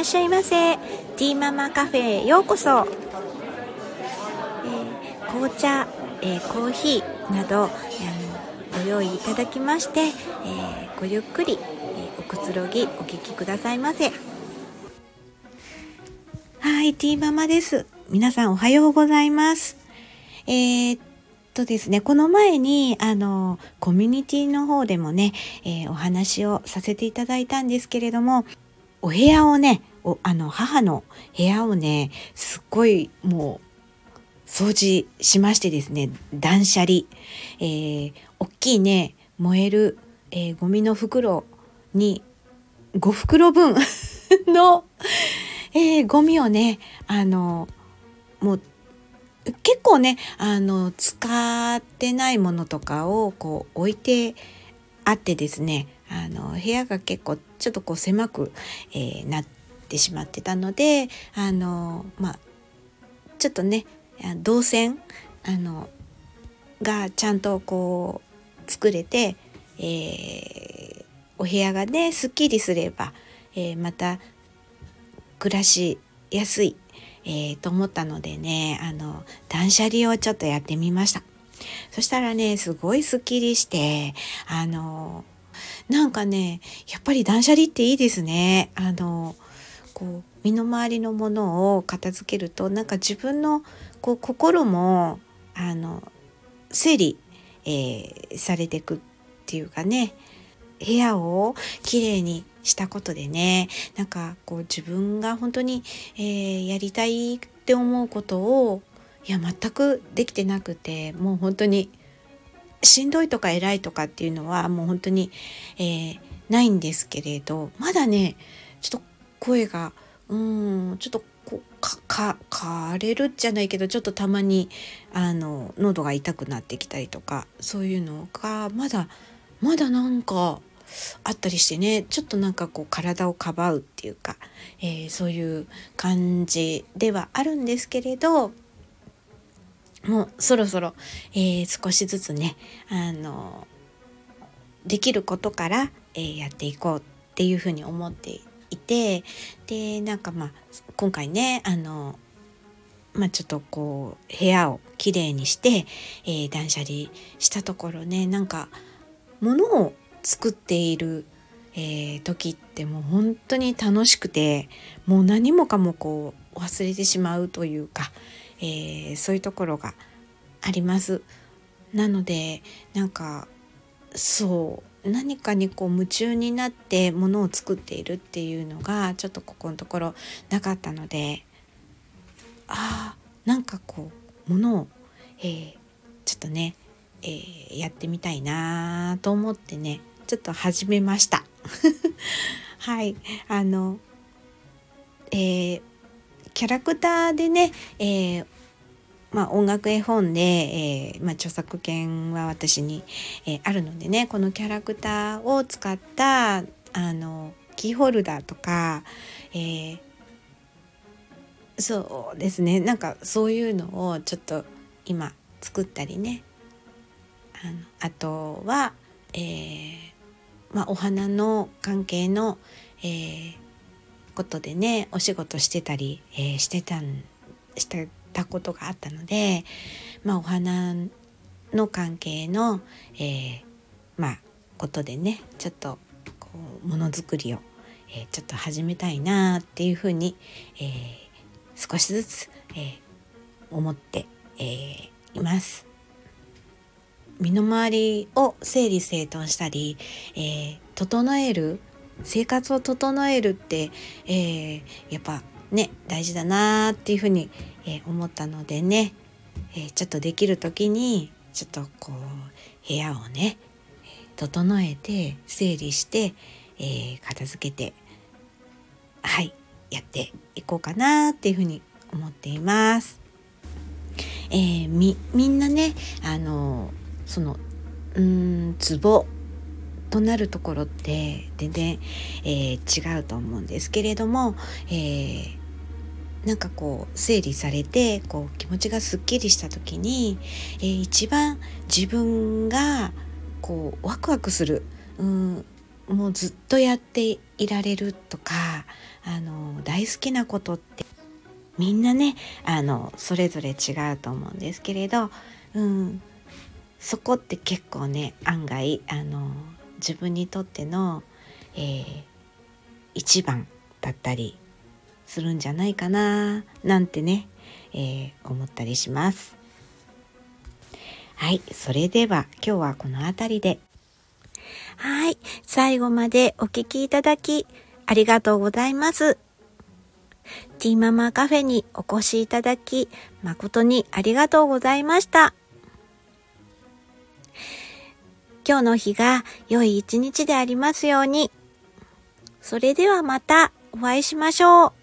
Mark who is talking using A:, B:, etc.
A: らっしゃいませ。ティーママカフェへようこそ、えー、紅茶、えー、コーヒーなど、えー、ご用意いただきまして、えごゆっくり、えおくつろぎお聞きくださいませ。はいティーママです。皆さんおはようございます。えー、とですね、この前に、あの、コミュニティの方でもね、えー、お話をさせていただいたんですけれども、お部屋をね、おあの、母の部屋をね、すっごいもう、掃除しましてですね、断捨離。えー、大きいね、燃える、えー、ゴミの袋に、5袋分 の、えー、ゴミをね、あの、もう結構ねあの使ってないものとかをこう置いてあってですねあの部屋が結構ちょっとこう狭く、えー、なっててしまってたのであのまあちょっとね動線あのがちゃんとこう作れて、えー、お部屋がねすっきりすれば、えー、また暮らしやすいえー、と思ったのでねあの断捨離をちょっとやってみました。そしたらねすごいすっきりしてあのなんかねやっぱり断捨離っていいですね。あのこう身の回りのものを片付けるとなんか自分のこう心もあの整理、えー、されていくっていうかね。部屋をきれいにしたことでね。なんかこう自分が本当に、えー、やりたいって思うことをいや全くできてなくてもう本当にしんどいとか偉いとかっていうのはもう本当に、えー、ないんですけれどまだねちょっと声がうんちょっとこうか枯れるじゃないけどちょっとたまにあの喉が痛くなってきたりとかそういうのがまだまだなんかあったりしてねちょっとなんかこう体をかばうっていうか、えー、そういう感じではあるんですけれどもうそろそろ、えー、少しずつねあのできることから、えー、やっていこうっていうふうに思っていいてでなんかまあ今回ねあのまあ、ちょっとこう部屋をきれいにして、えー、断捨離したところねなんか物を作っている、えー、時ってもう本当に楽しくてもう何もかもこう忘れてしまうというか、えー、そういうところがあります。なのでなんかそう何かにこう夢中になってものを作っているっていうのがちょっとここのところなかったのであなんかこうものを、えー、ちょっとね、えー、やってみたいなと思ってねちょっと始めました。はい、あの、えー、キャラクターでね、えー、まあ、音楽絵本で、えー、まあ、著作権は私に、えー、あるのでねこのキャラクターを使ったあのキーホルダーとか、えー、そうですねなんかそういうのをちょっと今作ったりね。あのあとは、えーまあ、お花の関係の、えー、ことでねお仕事してたり、えー、してたんしてたことがあったので、まあ、お花の関係の、えー、まあことでねちょっとこうものづくりを、えー、ちょっと始めたいなっていうふうに、えー、少しずつ、えー、思って、えー、います。身の回りを整理整頓したり、えー、整える生活を整えるって、えー、やっぱね大事だなっていうふうに、えー、思ったのでね、えー、ちょっとできる時にちょっとこう部屋をね整えて整理して、えー、片付けてはいやっていこうかなっていうふうに思っています。えー、みみんなねあのそのうんツボとなるところって全然、えー、違うと思うんですけれども、えー、なんかこう整理されてこう気持ちがすっきりした時に、えー、一番自分がこうワクワクするうんもうずっとやっていられるとかあの大好きなことってみんなねあのそれぞれ違うと思うんですけれど、うん、そこって結構ね案外あの自分にとっての、えー、一番だったりするんじゃないかななんてね、えー、思ったりします。はい、それでは今日はこの辺りで。はい、最後までお聴きいただきありがとうございます。ティーママカフェにお越しいただき誠にありがとうございました。今日の日が良い一日でありますように。それではまたお会いしましょう。